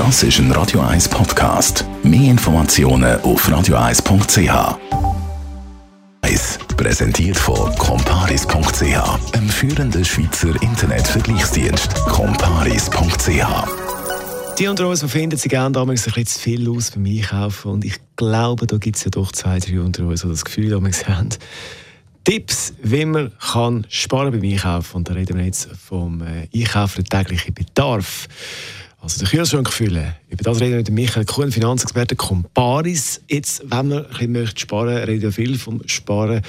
Das ist ein Radio 1 Podcast. Mehr Informationen auf radio1.ch. Präsentiert von comparis.ch, einem führenden Schweizer Internetvergleichsdienst. comparis.ch. Die unter uns finden sie gerne damals ein bisschen zu viel aus beim Einkaufen. Und ich glaube, da gibt es ja doch zwei, drei unter uns, die das Gefühl haben. Tipps, wie man kann sparen beim Einkaufen. Und da reden wir jetzt vom äh, Einkaufen täglichen Bedarf. Also den Kühlschrank füllen. Über das reden wir mit Michael Kuhn, Finanzexperte Comparis. Jetzt, wenn man ein möchte sparen möchte, reden wir viel vom Sparen.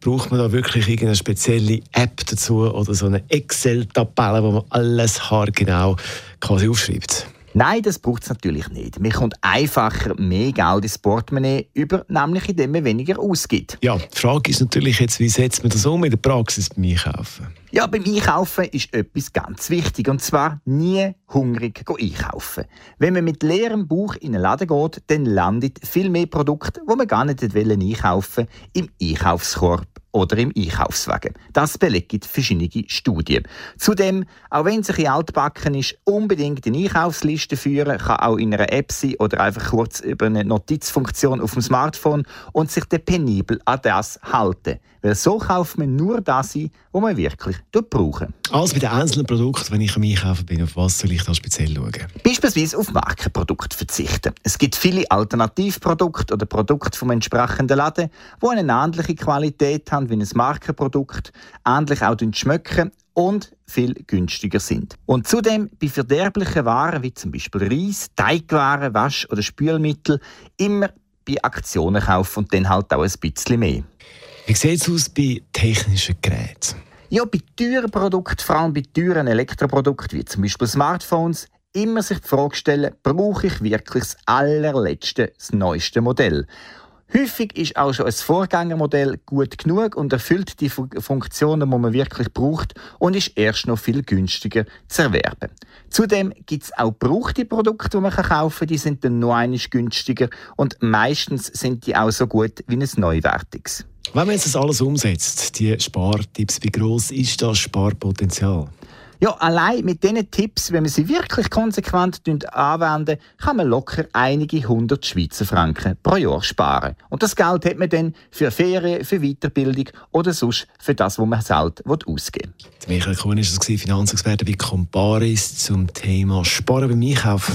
Braucht man da wirklich irgendeine spezielle App dazu oder so eine Excel-Tabelle, wo man alles haargenau quasi aufschreibt? Nein, das braucht es natürlich nicht. Man kommt einfacher mehr Geld ins Portemonnaie über, nämlich indem man weniger ausgibt. Ja, die Frage ist natürlich jetzt, wie setzt man das um in der Praxis beim Einkaufen? Ja, beim Einkaufen ist etwas ganz wichtig und zwar nie hungrig einkaufen. Wenn man mit leerem Bauch in einen Laden geht, dann landet viel mehr Produkte, wo man gar nicht einkaufen will, im Einkaufskorb oder im Einkaufswagen. Das belegen verschiedene Studien. Zudem, auch wenn es ein altbacken ist, unbedingt eine Einkaufsliste führen, kann auch in einer App sein oder einfach kurz über eine Notizfunktion auf dem Smartphone und sich dann penibel an das halten. Weil so kauft man nur das ein, was man wirklich brauchen. Also bei den einzelnen Produkten, wenn ich am Einkaufen bin, auf was soll ich da speziell schauen? Beispielsweise auf Markenprodukte verzichten. Es gibt viele Alternativprodukte oder Produkte vom entsprechenden Laden, die eine ähnliche Qualität haben wie ein Markenprodukt, ähnlich auch schmecken und viel günstiger sind. Und zudem bei verderblichen Waren wie zum Beispiel Reis, Teigwaren, Wasch- oder Spülmittel immer bei Aktionen kaufen und dann halt auch ein bisschen mehr. Wie sieht es aus bei technischen Geräten? Ja, bei teuren Produkten, vor allem bei teuren Elektroprodukten wie zum Beispiel Smartphones, immer sich die Frage stellen, brauche ich wirklich das allerletzte, das neueste Modell? Häufig ist auch schon ein Vorgängermodell gut genug und erfüllt die Funktionen, die man wirklich braucht und ist erst noch viel günstiger zu erwerben. Zudem gibt es auch gebrauchte Produkte, die man kaufen kann, die sind dann noch einmal günstiger und meistens sind die auch so gut wie ein neuwertiges. Wenn man jetzt das alles umsetzt, die Spartipps, wie groß ist das Sparpotenzial? Ja, allein mit diesen Tipps, wenn man sie wirklich konsequent anwenden, kann man locker einige hundert Schweizer Franken pro Jahr sparen. Und das Geld hat man dann für Ferien, für Weiterbildung oder sonst für das, was man selbst ausgeben will. Michael Kuhn war das, Finanzexperte bei Comparis zum Thema Sparen beim Einkaufen.